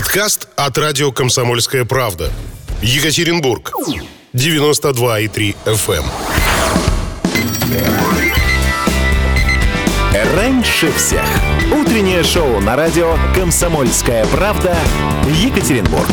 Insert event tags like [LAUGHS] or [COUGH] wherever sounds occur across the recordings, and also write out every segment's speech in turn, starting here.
Подкаст от радио «Комсомольская правда». Екатеринбург. 92,3 FM. Раньше всех. Утреннее шоу на радио «Комсомольская правда» Екатеринбург.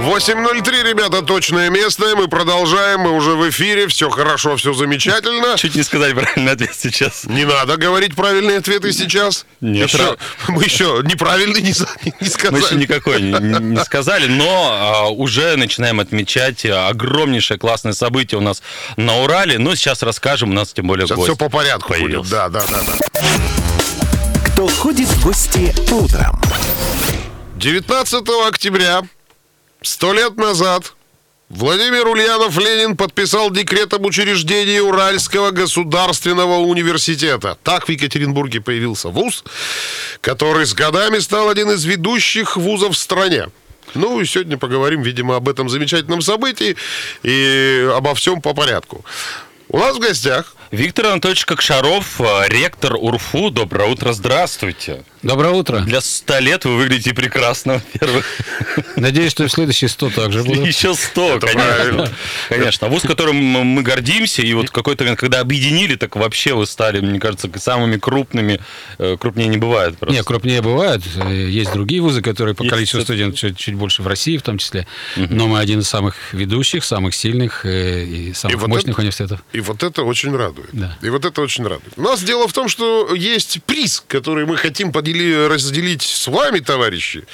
8.03, ребята, точное место. Мы продолжаем, мы уже в эфире. Все хорошо, все замечательно. Чуть не сказали правильный ответ сейчас. Не надо говорить правильные ответы сейчас. Нет. Еще, мы еще неправильный не, не Мы сказали. еще никакой не, не сказали, но а, уже начинаем отмечать а, огромнейшее классное событие у нас на Урале. Ну, сейчас расскажем, у нас тем более Сейчас гость все по порядку будет. появился. Да, да, да, да. Кто ходит в гости утром? 19 октября, сто лет назад, Владимир Ульянов Ленин подписал декрет об учреждении Уральского государственного университета. Так в Екатеринбурге появился вуз, который с годами стал один из ведущих вузов в стране. Ну и сегодня поговорим, видимо, об этом замечательном событии и обо всем по порядку. У нас в гостях Виктор Анатольевич Кокшаров, а, ректор УРФУ. Доброе утро, здравствуйте. Доброе утро. Для 100 лет вы выглядите прекрасно, во-первых. Надеюсь, что в следующие 100 также [LAUGHS] будут. Еще 100, конечно. правильно. Конечно. Вуз, которым мы гордимся, и вот в какой-то момент, когда объединили, так вообще вы стали, мне кажется, самыми крупными. Э, Крупнее не бывает просто. Не, крупнее бывают. Э, Есть другие вузы, которые по Есть количеству это- студентов чуть, чуть больше в России в том числе. Но мы один из самых ведущих, самых сильных э, и самых вот мощных это- университетов. И вот это очень радует. Да. И вот это очень радует. У нас дело в том, что есть приз, который мы хотим подели- разделить с вами, товарищи,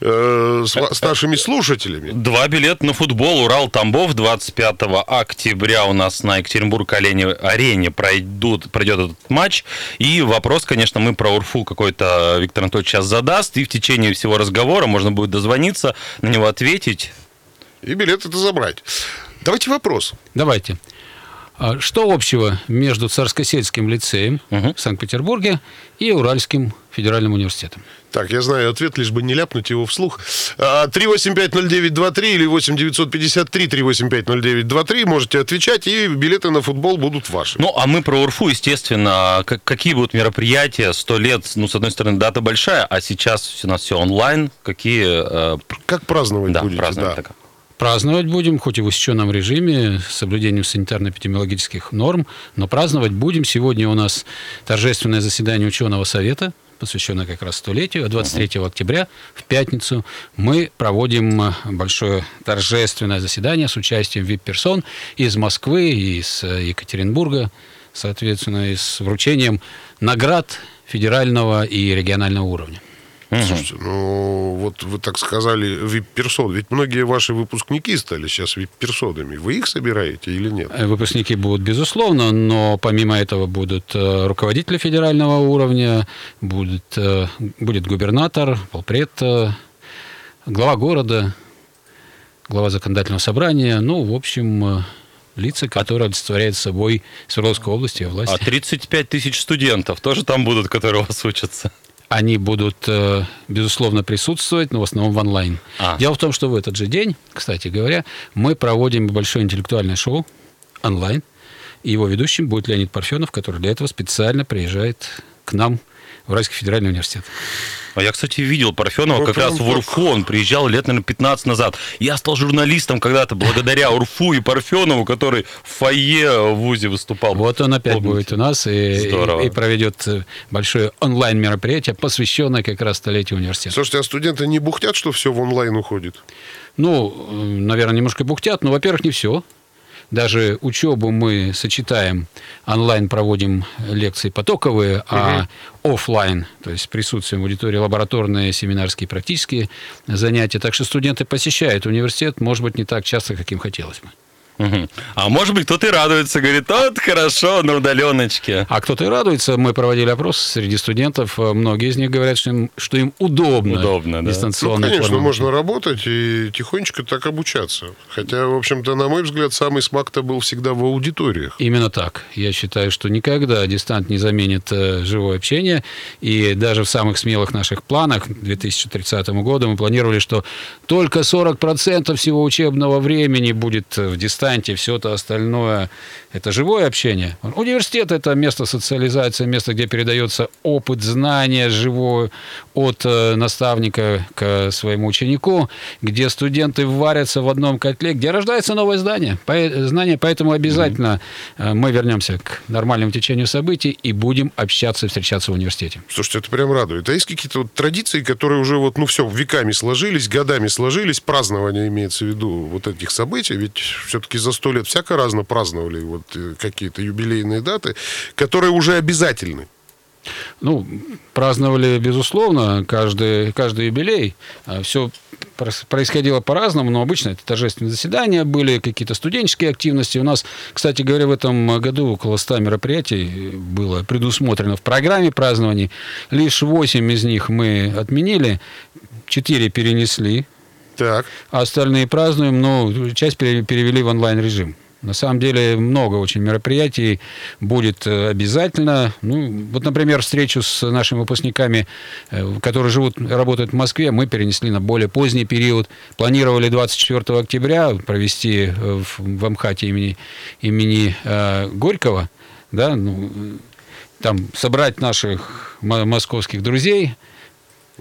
э, с, с нашими слушателями. Два билета на футбол Урал-Тамбов 25 октября у нас на Екатеринбург-арене пройдут, пройдет этот матч. И вопрос, конечно, мы про Урфу какой-то Виктор Анатольевич сейчас задаст. И в течение всего разговора можно будет дозвониться, на него ответить. И билет это забрать. Давайте вопрос. Давайте. А Что общего между Царскосельским лицеем Мгм. в Санкт-Петербурге и Уральским федеральным университетом? Так, я знаю ответ, лишь бы не ляпнуть его вслух. А, 3850923 или 8953-3850923. Можете отвечать, и билеты на футбол будут ваши. Ну, а мы про Урфу, естественно, как- какие будут мероприятия, сто лет, ну, с одной стороны, дата большая, а сейчас у нас все онлайн, какие... э, Как праздновать да, будете? праздновать Да. так. Праздновать будем, хоть и в усеченном режиме, с соблюдением санитарно-эпидемиологических норм, но праздновать будем. Сегодня у нас торжественное заседание ученого совета, посвященное как раз столетию. А 23 октября, в пятницу, мы проводим большое торжественное заседание с участием вип-персон из Москвы и из э, Екатеринбурга, соответственно, и с вручением наград федерального и регионального уровня. Слушайте, ну вот вы так сказали вип-персон. Ведь многие ваши выпускники стали сейчас вип-персонами. Вы их собираете или нет? Э, Выпускники будут, безусловно, но помимо этого будут э, руководители федерального уровня, будет, э, будет губернатор, полпред, глава города, глава законодательного собрания, ну, в общем, лица, которые олицетворяют собой Свердловской области и власти. А 35 тысяч студентов тоже там будут, которые у вас учатся? Они будут, э, безусловно, присутствовать, но в основном в онлайн. А. Дело в том, что в этот же день, кстати говоря, мы проводим большое интеллектуальное шоу онлайн. И его ведущим будет Леонид Парфенов, который для этого специально приезжает к нам в Уральский федеральный университет. А я, кстати, видел Парфенова как раз в Урфу. Он приезжал лет, наверное, 15 назад. Я стал журналистом когда-то благодаря Урфу и Парфенову, который в фойе в ВУЗе выступал. Вот он опять Помните? будет у нас и, Здорово. и- и проведет э, большое онлайн-мероприятие, посвященное как раз столетию университета. Слушайте, а студенты не бухтят, что все в онлайн уходит? Ну, э, наверное, немножко бухтят, но, во-первых, не все. Даже учебу мы сочетаем, онлайн проводим лекции потоковые, а офлайн, то есть присутствуем в аудитории лабораторные, семинарские, практические занятия. Так что студенты посещают университет, может быть, не так часто, как им хотелось бы. А может быть, кто-то и радуется, говорит, вот хорошо, на удаленочке. А кто-то и радуется. Мы проводили опрос среди студентов. Э, Многие из них говорят, что им, что им удобно. Удобно, да. Ну, конечно, форма. можно работать и тихонечко так обучаться. Хотя, в общем-то, на мой взгляд, самый смак-то был всегда в аудиториях. Именно так. Я считаю, что никогда дистант не заменит э, живое общение. И даже в самых смелых наших планах к 2030 году мы планировали, что только 40% всего учебного времени будет э, в дистанции дистанте, все это остальное – это живое общение. Университет – это место социализации, место, где передается опыт, знания живое от э, наставника к своему ученику, где студенты варятся в одном котле, где рождается новое здание, знание. Поэтому обязательно mm-hmm. мы вернемся к нормальному течению событий и будем общаться, встречаться в университете. Слушайте, это прям радует. А есть какие-то вот традиции, которые уже вот, ну все, веками сложились, годами сложились, празднование имеется в виду вот этих событий, ведь все-таки за сто лет всяко разно праздновали вот э, какие-то юбилейные даты, которые уже обязательны. Ну, праздновали, безусловно, каждый, каждый юбилей. А Все происходило по-разному, но обычно это торжественные заседания были, какие-то студенческие активности. У нас, кстати говоря, в этом году около 100 мероприятий было предусмотрено в программе празднований. Лишь 8 из них мы отменили, 4 перенесли, так. а остальные празднуем, но часть перевели в онлайн-режим. На самом деле много очень мероприятий будет э, обязательно. Ну, вот, например, встречу с нашими выпускниками, э, которые живут, работают в Москве, мы перенесли на более поздний период. Планировали 24 октября провести э, в, в Амхате имени, имени э, Горького, да, ну, там собрать наших московских друзей,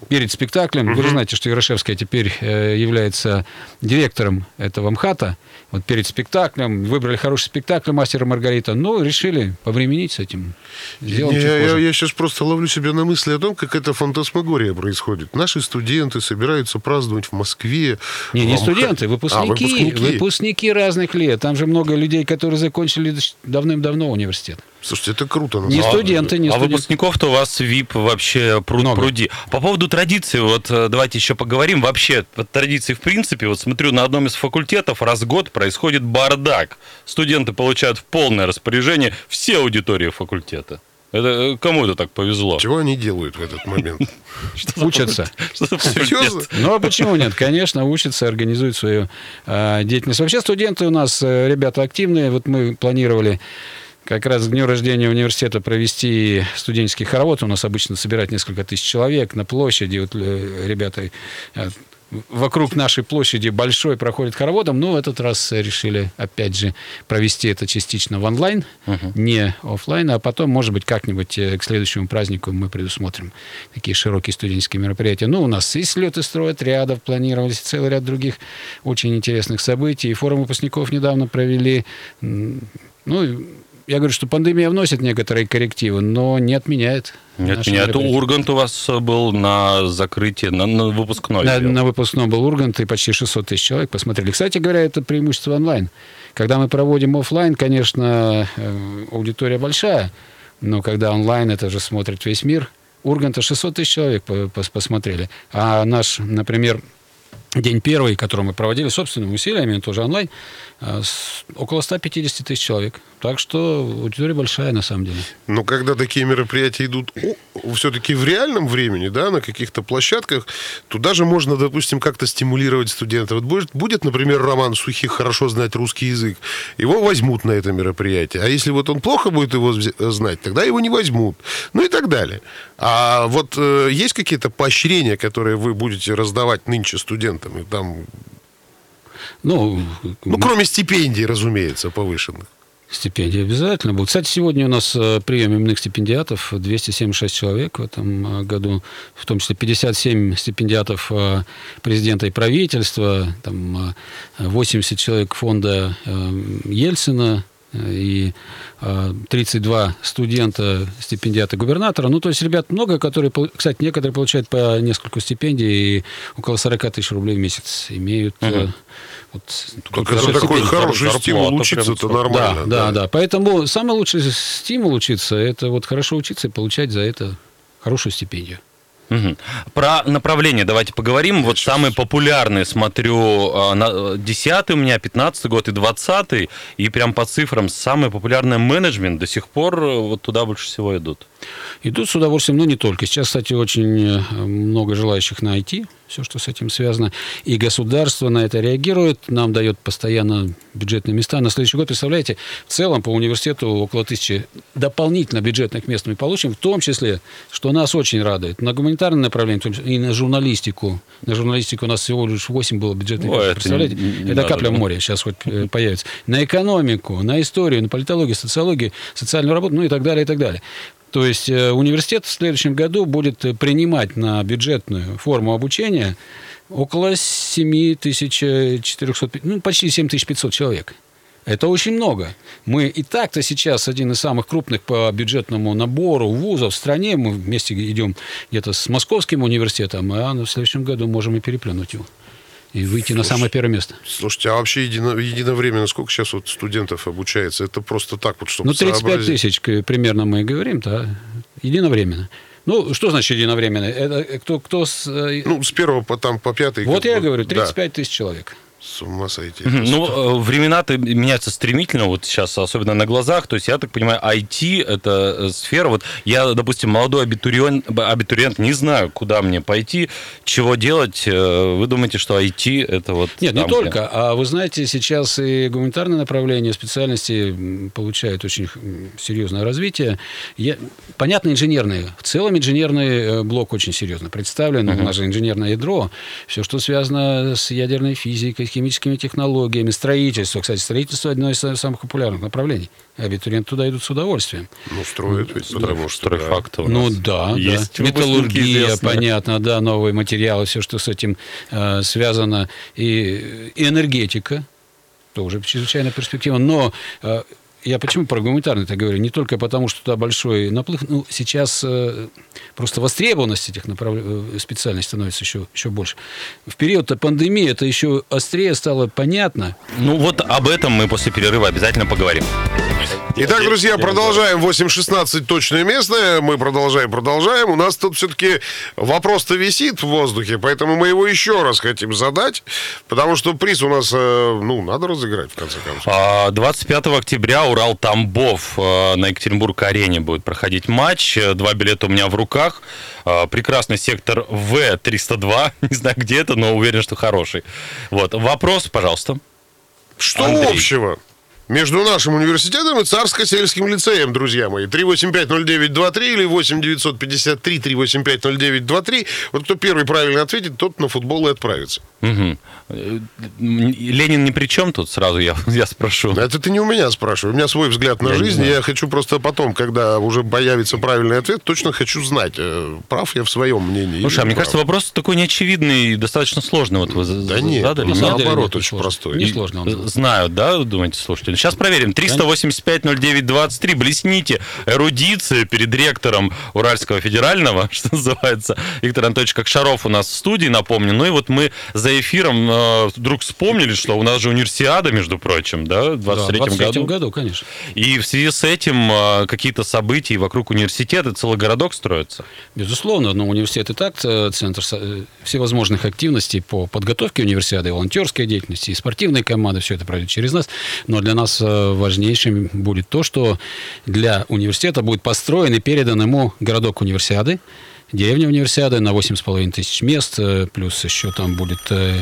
перед спектаклем. Угу. Вы же знаете, что Ярошевская теперь является директором этого МХАТа вот перед спектаклем, выбрали хороший спектакль «Мастера Маргарита», но решили повременить с этим. Я, я, я сейчас просто ловлю себя на мысли о том, как эта фантасмагория происходит. Наши студенты собираются праздновать в Москве. Не, не студенты, выпускники, а, выпускники. Выпускники разных лет. Там же много людей, которые закончили давным-давно университет. Слушайте, это круто. Не студенты, не а студенты. А выпускников-то у вас ВИП вообще пруд Много. пруди. По поводу традиции, вот э, давайте еще поговорим. Вообще, вот традиции в принципе, вот смотрю, на одном из факультетов раз в год происходит бардак. Студенты получают в полное распоряжение все аудитории факультета. Это э, кому это так повезло? Чего они делают в этот момент? [LAUGHS] Учатся. Ну, а почему нет? Конечно, учатся, организуют свою э, деятельность. Вообще студенты у нас ребята активные. Вот мы планировали как раз к дню рождения университета провести студенческий хоровод. У нас обычно собирать несколько тысяч человек на площади. Вот э, ребята э, вокруг нашей площади большой проходит хороводом, но в этот раз решили, опять же, провести это частично в онлайн, uh-huh. не офлайн, а потом, может быть, как-нибудь э, к следующему празднику мы предусмотрим такие широкие студенческие мероприятия. Ну, у нас и слеты стройотрядов планировались, целый ряд других очень интересных событий. И форум выпускников недавно провели. Ну, я говорю, что пандемия вносит некоторые коррективы, но не отменяет. Не отменяет. Ургант у вас был на закрытии, на, на выпускной. На, на выпускном был Ургант, и почти 600 тысяч человек посмотрели. Кстати говоря, это преимущество онлайн. Когда мы проводим офлайн, конечно, э, аудитория большая, но когда онлайн, это же смотрит весь мир. Урганта 600 тысяч человек посмотрели. А наш, например, день первый, который мы проводили собственными усилиями, тоже онлайн, э, около 150 тысяч человек. Так что аудитория большая на самом деле. Но когда такие мероприятия идут все-таки в реальном времени, да, на каких-то площадках, туда же можно, допустим, как-то стимулировать студентов. Вот будет, будет, например, Роман Сухих хорошо знать русский язык, его возьмут на это мероприятие. А если вот он плохо будет его знать, тогда его не возьмут. Ну и так далее. А вот э, есть какие-то поощрения, которые вы будете раздавать нынче студентам? И там... Ну, ну, кроме стипендий, разумеется, повышенных. Стипендии обязательно будут. Кстати, сегодня у нас э, прием именных стипендиатов 276 человек в этом э, году, в том числе 57 стипендиатов э, президента и правительства, там 80 человек фонда Ельцина, и 32 студента стипендиата губернатора. Ну, то есть ребят много, которые, кстати, некоторые получают по несколько стипендий и около 40 тысяч рублей в месяц имеют. Uh-huh. Вот, это такой хороший стимул учиться, это нормально. Да, да, да, да. Поэтому самый лучший стимул учиться, это вот хорошо учиться и получать за это хорошую стипендию. Угу. Про направление давайте поговорим. Вот самые популярные, смотрю, а, на 10 у меня, 15 год и 20 и прям по цифрам самый популярный менеджмент до сих пор э, вот туда больше всего идут. Идут с удовольствием, но не только. Сейчас, кстати, очень э, много желающих на IT все, что с этим связано. И государство на это реагирует, нам дает постоянно бюджетные места. На следующий год, представляете, в целом по университету около тысячи дополнительно бюджетных мест мы получим, в том числе, что нас очень радует, на гуманитарное направление и на журналистику. На журналистику у нас всего лишь 8 было бюджетных Ой, мест. это Представляете? не- не это надо, капля в да. море сейчас хоть э, появится. На экономику, на историю, на политологию, социологию, социальную работу, ну и так далее, и так далее. То есть э, университет в следующем году будет э, принимать на бюджетную форму обучения около 7400, ну, почти 7500 человек. Это очень много. Мы и так-то сейчас один из самых крупных по бюджетному набору вузов в стране. Мы вместе идем где-то с Московским университетом, а в следующем году можем и переплюнуть его. И выйти на самое первое место. Слушайте, а вообще едино- единовременно сколько сейчас вот студентов обучается? Это просто так вот, чтобы Ну, 35 сообразить. тысяч примерно мы и говорим, да, единовременно. Ну, что значит единовременно? Это кто, кто с... э, Ну, с первого по, там, по пятый. вот я бы, говорю, да. 35 тысяч человек. С ума сойти. Ну, э, времена-то меняются стремительно, вот сейчас, особенно на глазах. То есть, я так понимаю, IT – это э, сфера. Вот я, допустим, молодой абитуриент, абитуриент, не знаю, куда мне пойти, чего делать. Э, Вы думаете, что IT – это вот... Нет, не там, где- только. А вы знаете, сейчас и гуманитарное направление специальности м, получает очень серьезное развитие. Я- Понятно, инженерные. В целом инженерный блок очень серьезно представлен. У нас же инженерное ядро. Все, что связано с ядерной физикой, химическими технологиями, строительство. Кстати, строительство одно из самых популярных направлений. Абитуриенты туда идут с удовольствием. Ну, строят ведь, потому что... Стройфакт Ну да, есть да. Металлургия, известные. понятно, да, новые материалы, все, что с этим э, связано, и, и энергетика тоже чрезвычайно перспективно. Но э, я почему про гуманитарный-то говорю? Не только потому, что туда большой наплыв. Ну, сейчас э, просто востребованность этих направ... э, специальностей становится еще, еще больше. В период пандемии это еще острее стало понятно. Ну, вот об этом мы после перерыва обязательно поговорим. Итак, друзья, продолжаем 8.16 точное место. Мы продолжаем, продолжаем. У нас тут все-таки вопрос-то висит в воздухе, поэтому мы его еще раз хотим задать, потому что приз у нас, э, ну, надо разыграть, в конце концов. А, 25 октября Урал Тамбов э, на Екатеринбург-арене будет проходить матч. Два билета у меня в руках. А, Прекрасный сектор В-302. [LAUGHS] Не знаю, где это, но уверен, что хороший. Вот. Вопрос, пожалуйста. Что Андрей. общего между нашим университетом и Царско-сельским лицеем, друзья мои? 3850923 или 8953 3850923. Вот кто первый правильно ответит, тот на футбол и отправится. Э, м, Ленин ни при чем тут, сразу я, [LAUGHS] я спрошу. Это ты не у меня спрашивай. У меня свой взгляд на Я жизнь. знаю. Я хочу просто потом, когда уже появится правильный ответ, точно хочу знать, э, прав я в своем мнении. Слушай, а мне не прав. кажется, вопрос такой неочевидный и достаточно сложный. Вот вы Да за- нет, задали. наоборот, очень сложно. простой. Не И- сложно он был. Знают, да, думаете, слушатели? Сейчас проверим. 385-09-23. Блесните эрудиция перед ректором Уральского федерального, [LAUGHS] что называется. Виктор Анатольевич Кокшаров у нас в студии, напомню. Ну и вот мы за эфиром э, вдруг вспомнили, что у нас же универсиада, между прочим, да, в 23 Да, в 23 году. году, конечно. И в связи с этим э, какие-то события вокруг университета, целый городок строится. Безусловно, но университет и так э, центр э, всевозможных активностей по подготовке универсиады, волонтерской деятельности, и спортивной команды, все это пройдет через нас. Но для нас э, важнейшим будет то, что для университета будет построен и передан ему городок универсиады, деревня универсиады на 8,5 тысяч мест, э, плюс еще там будет э,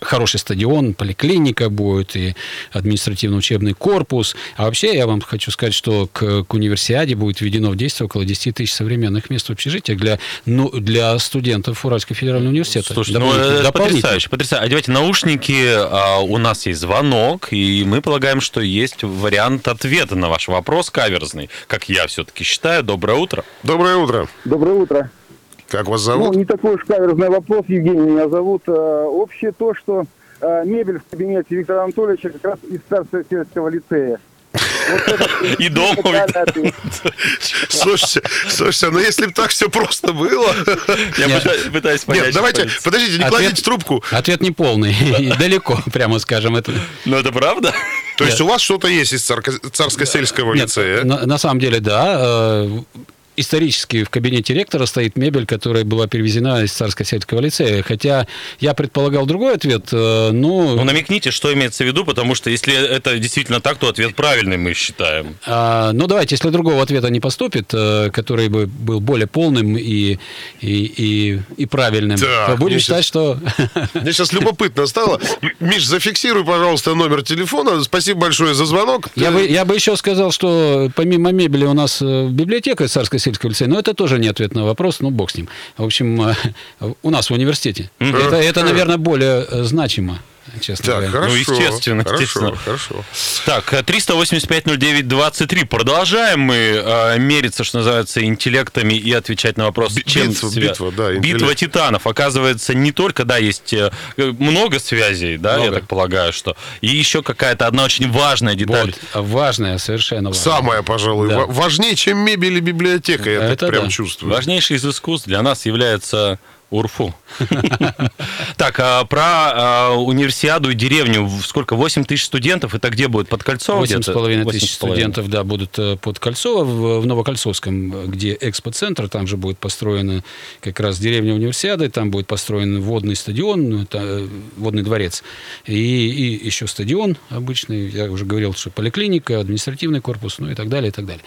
хороший стадион, поликлиника будет и административно-учебный корпус. А вообще я вам хочу сказать, что к, к универсиаде будет введено в действие около 10 тысяч современных мест в общежитиях для, ну, для студентов Уральского федерального университета. Слушай, ну это потрясающе, потрясающе. Одевайте наушники, а, у нас есть звонок, и мы полагаем, что есть вариант ответа на ваш вопрос каверзный, как я все-таки считаю. Доброе утро. Доброе утро. Доброе утро. Как вас Ну, зовут? не такой уж каверзный вопрос, Евгений меня зовут. Э, Общее то, что э, мебель в кабинете Виктора Анатольевича как раз из Царства сельского лицея. Вот это [LAUGHS] И дома. Слушайте, слушайте, ну если бы так все просто было... Я Нет. пытаюсь понять. Нет, давайте, подождите, не Ответ- кладите трубку. Ответ не полный. [LAUGHS] Далеко, прямо скажем. Это... Ну это правда? То есть у вас что-то есть из царско-сельского лицея? на, на самом деле, да. Э, исторически в кабинете ректора стоит мебель, которая была перевезена из Царско-сельского лицея. Хотя я предполагал другой ответ, э, но... Ну, намекните, что имеется в виду, потому что если это действительно так, то ответ правильный, мы считаем. А, ну, давайте, если другого ответа не поступит, э, который бы был более полным и, и, и, и правильным, Так, то будем считать, сейчас- что... [LAUGHS] Мне сейчас любопытно стало. Миш, зафиксируй, пожалуйста, номер телефона. Спасибо большое за звонок. Я бы, я бы еще сказал, что помимо мебели у нас э, библиотека Царско-сельского лицея, но это тоже не ответ на вопрос, ну, бог с ним. В общем, э, у нас в университете. Это, это, наверное, более э, значимо, честно Так, говоря. хорошо. Ну, естественно, хорошо, естественно. Хорошо. Так, э, 385-09-23. Продолжаем мы э, мериться, что называется, интеллектами и отвечать на вопрос, Би- чем битва, свя- битва, да, интеллект. Битва титанов. Оказывается, не только, да, есть э, много связей, да, я Много. так полагаю, что. И еще какая-то одна очень важная деталь. Вот, важное, совершенно важное. Самое, пожалуй, Да. ва- важнее, чем мебель и библиотека, я Это так прям да. чувствую. Важнейший из искусств для нас является Урфу. Так, а про а, универсиаду и деревню. Сколько? 8 тысяч студентов? Это где будет? Под Кольцово Восемь где-то? с половиной Восемь тысяч с половиной. студентов, да, будут э, под Кольцово в, Новокольцовском, где экспоцентр, там же будет построена как раз деревня Универсиады, там будет построен водный стадион, ну, э, водный дворец, и, и еще стадион обычный, я уже говорил, что поликлиника, административный корпус, ну и так далее, и так далее.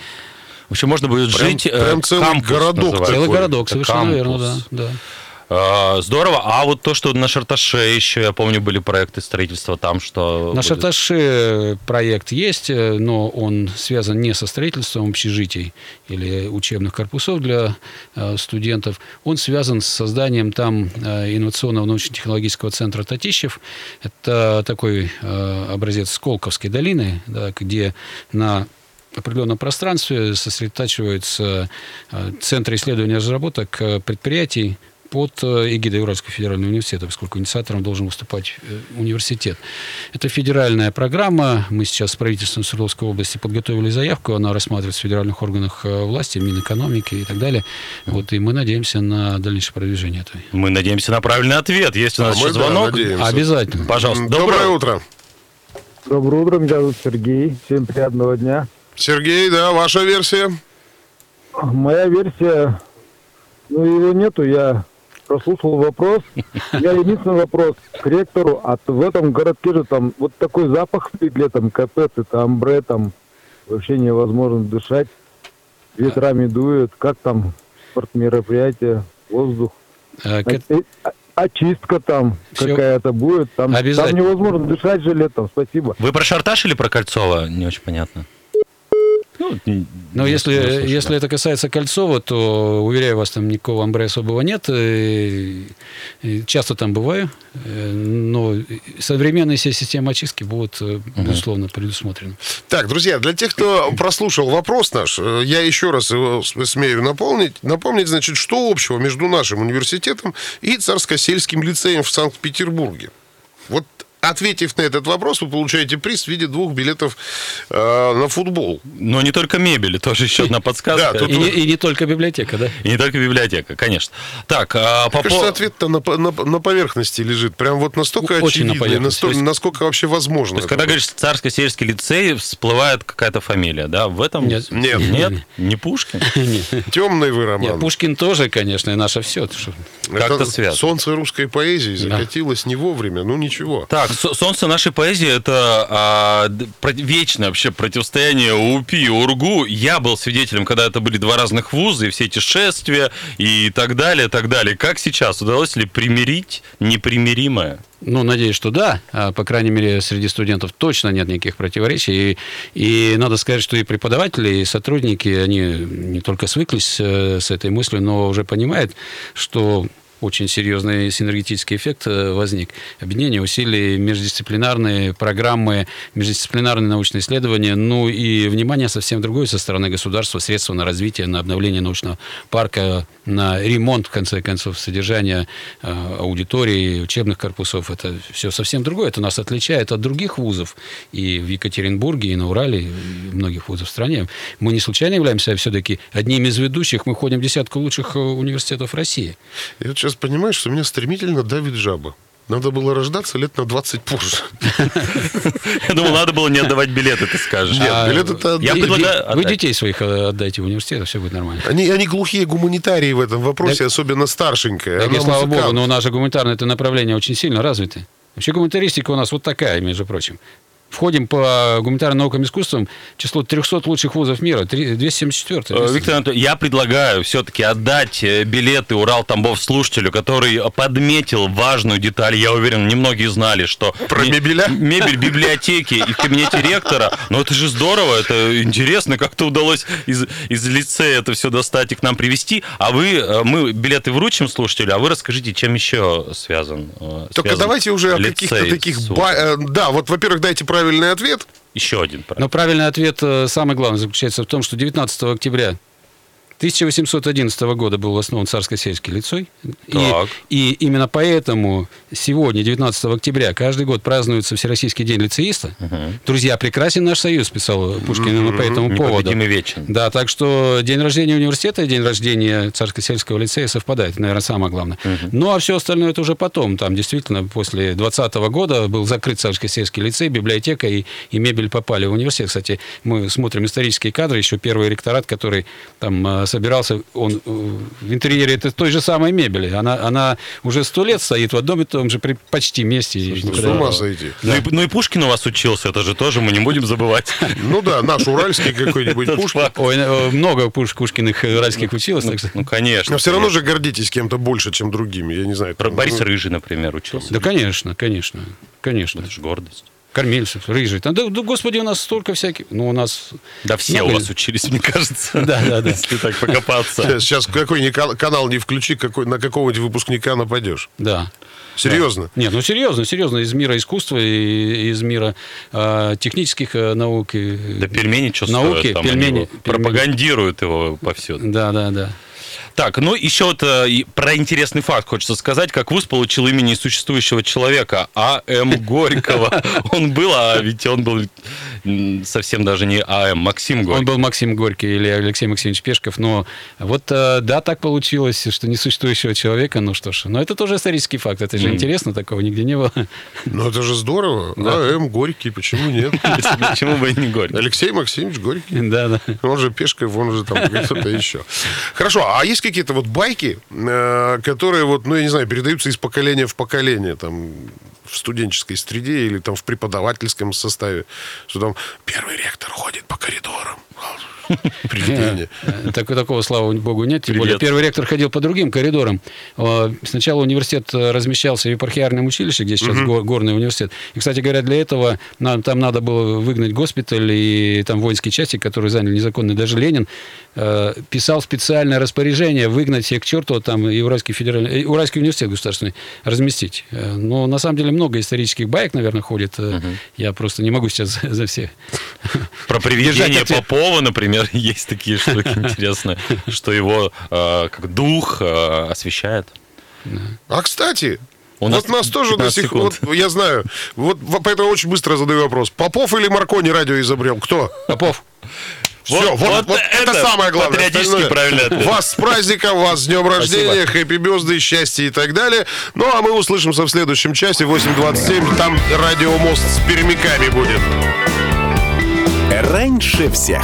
В общем, можно будет Прям- жить... э, прям целый кампус городок называется. Целый городок, совершенно верно, да, кампус. да. А, Здорово. А вот то, что на Шарташе еще, я помню, были проекты строительства там, что... На будет- Шарташе проект есть, э, но он связан не со строительством общежитий или учебных корпусов для э, студентов. Он связан с созданием там э, инновационного научно-технологического центра Татищев. Это такой э, образец Сколковской долины, да, где на определенном пространстве сосредотачиваются э, центры исследования и разработок э, предприятий под э, эгидой Уральского федерального университета, поскольку инициатором должен выступать э, университет. Это федеральная программа. Мы сейчас с правительством Свердловской области подготовили заявку. Она рассматривается в федеральных органах э, власти, Минэкономики и так далее. Вот, и мы надеемся на дальнейшее продвижение этой. Мы надеемся на правильный ответ. Есть у А нас мы, еще да, звонок. надеемся. Обязательно. Пожалуйста. М, Доброе утро. Доброе утро, меня зовут Сергей. Всем приятного дня. Сергей, да, ваша версия? Моя версия, ну его нету, я прослушал вопрос. Я единственный вопрос к ректору, а то в этом городке же там вот такой запах стоит летом, капец, это амбре, там вообще невозможно дышать. Ветрами дует, как там спортмероприятие, воздух. Э, к- Э, а- Очистка там какая-то будет. Там, там невозможно дышать же летом. Спасибо. Вы про Шарташ или про Кольцово? Не очень понятно. Ну, Но если, слышно. если это касается Кольцова, то, уверяю вас, там никакого амбре особого нет. И- и Часто там бываю. Э, Но современные все системы очистки будут, э, безусловно, предусмотрены. Так, друзья, для тех, кто прослушал вопрос наш, э, я еще раз его смею напомнить. Напомнить, значит, что общего между нашим университетом и Царско-сельским лицеем в Санкт-Петербурге. Ответив на этот вопрос, вы получаете приз в виде двух билетов э, на футбол. Но не только мебель, тоже еще одна подсказка. Да, тут- И, не, и не только библиотека, да? И не только библиотека, конечно. Так, а по Кажется, ответ-то на, на- на поверхности лежит. Прям вот настолько Очень на очевидный, поверхности. настолько- То есть- насколько вообще возможно. То есть, когда говоришь царско-сельский лицей, всплывает какая-то фамилия, да? В этом... Нет. Нет. Нет? Не Пушкин? [LAUGHS] Темный вы, Роман. Нет, Пушкин тоже, конечно, и наше все. как-то связано. Солнце русской поэзии закатилось не вовремя, ну ничего. Так, «Со- «Солнце нашей поэзии» — это а, вечное вообще противостояние УПИ и УРГУ. Я был свидетелем, когда это были два разных вуза, и все эти шествия, и так далее, так далее. Как сейчас? Удалось ли примирить непримиримое? Ну, надеюсь, что да. А, По крайней мере, среди студентов точно нет никаких противоречий. И, и надо сказать, что и преподаватели, и сотрудники, они не только свыклись э, с этой мыслью, но уже понимают, что очень серьезный синергетический эффект э, возник. Объединение усилий, междисциплинарные программы, междисциплинарные научные исследования, ну и внимание совсем другое со стороны государства, средства на развитие, на обновление научного парка, на ремонт, в конце концов, содержания э, аудитории, учебных корпусов. Это все совсем другое. Это нас отличает от других вузов и в Екатеринбурге, и на Урале, и многих вузов в стране. Мы не случайно являемся все-таки одним из ведущих. Мы входим в десятку лучших э, университетов России. Я вот понимаю, что меня стремительно давит жаба. Надо было рождаться лет на 20 позже. [LAUGHS] Я думал, надо было не отдавать билеты, ты скажешь. Нет, А, билет это... Я Вы- детей своих э, отдайте в университет, все будет нормально. Они, они глухие гуманитарии в этом вопросе, особенно старшенькая. Слава богу, но у нас же гуманитарное это направление очень сильно развито. Вообще гуманитаристика у нас вот такая, между прочим. Входим по гуманитарным наукам и искусствам в число 300 лучших вузов мира, три- 274 Э, Виктор Анатольевич, я предлагаю все-таки отдать э, билеты Урал-Тамбов слушателю, который подметил важную деталь. Я уверен, немногие знали, что... Про ме- мебеля? Мебель библиотеки и в кабинете ректора. Но это же здорово, это интересно, как-то удалось из, из лицея это все достать и к нам привести. А вы, э, мы билеты вручим слушателю, а вы расскажите, чем еще связан Только связан давайте уже о каких-то таких... ба- Да, вот, во-первых, дайте правильный ответ. Еще один. правильно. Но правильный ответ, э, самый главный, заключается в том, что 19 октября 1811 года был основан Царско-сельский лицей. И, Так. и именно поэтому сегодня, 19 октября, каждый год празднуется Всероссийский день лицеиста. Друзья, прекрасен наш союз, писал Пушкин именно по этому поводу. Вечен. Да, так что день рождения университета и день рождения Царско-сельского лицея совпадает, наверное, самое главное. Ну, а все остальное это уже потом. Там действительно после 2020 года был закрыт Царско-сельский лицей, библиотека и, и мебель попали в университет. Кстати, мы смотрим исторические кадры, еще первый ректорат, который там э, собирался, он э, в интерьере это той же самой мебели. Она, она уже сто лет стоит в одном и том же при почти месте. И С ума сойти. Ну, и, ну и Пушкин у вас учился, это же тоже мы не будем забывать. [LAUGHS] Ну да, наш уральский какой-нибудь Пушкин. Ой, э, много Пуш- Пушкиных э, уральских училось, так что... Ну, конечно. Но все равно же гордитесь кем-то больше, чем другими. Я не знаю. Там, Борис ну, Рыжий, например, учился. Да, конечно, конечно, конечно. Это же гордость. Кормильцев, рыжий. Да, да, господи, у нас столько всяких. Ну, у нас... Да все Много у вас учились, мне кажется. [LAUGHS] Да, да, да. Если так покопаться. Сейчас, какой ни кан- канал не включи, какой, на какого-нибудь выпускника нападешь. Да. Серьезно. Нет, ну серьезно, серьезно, из мира искусства и из мира э, технических э, наук. И, Да пельмени что Науки, стоят, там пельмени, его пельмени. пропагандируют его повсюду. Да, да, да. Так, ну еще вот э, про интересный факт хочется сказать, как вуз получил имя несуществующего человека, А.М. Горького. [LAUGHS] Он был, а ведь он был совсем даже не А.М. Максим Он Горький. был Максим Горький или Алексей Максимович Пешков, но вот э, да, так получилось, что несуществующего человека, ну что ж, но это тоже исторический факт, это же интересно, такого нигде не было. Ну это же здорово. А, М. Горький, почему нет? [LAUGHS] Почему бы и не Горький? Алексей Максимович Горький. Да, да. Он же Пешков, он же там кто-то еще. Хорошо, а есть какие-то вот байки, э, которые вот, ну, я не знаю, передаются из поколения в поколение, там, в студенческой среде или там в преподавательском составе, что там первый ректор ходит по коридорам. [LAUGHS] Привидение. Э, Так, такого, слава богу, нет. Тем Привет. более, первый ректор ходил по другим коридорам. Э, Сначала университет э, размещался в епархиальном училище, где сейчас го- горный университет. И, кстати говоря, для этого нам, там надо было выгнать госпиталь и там воинские части, которые заняли незаконно. Даже Ленин писал специальное распоряжение выгнать всех к черту, там и Уральский, федеральный, Уральский университет государственный разместить. Но на самом деле много исторических баек, наверное, ходит. Э, Я просто не могу сейчас за, все. Про привидение. Попова, например, [LAUGHS] есть такие штуки [LAUGHS] интересные, что его э, как дух э, освещает. А, кстати, У вот нас нас тоже до 15 сих пор, вот, я знаю, вот во- поэтому очень быстро задаю вопрос. Попов или Маркони радио изобрел? Кто? Попов. [LAUGHS] Все, Вот- вот, вот это, это самое главное. патриотически правильный ответ. Вас с праздником, вас с днем рождения, хэппи безды, счастья и так далее. Ну, а мы услышимся в следующем часе, 8.27. Там радиомост с пермяками будет. Раньше всех.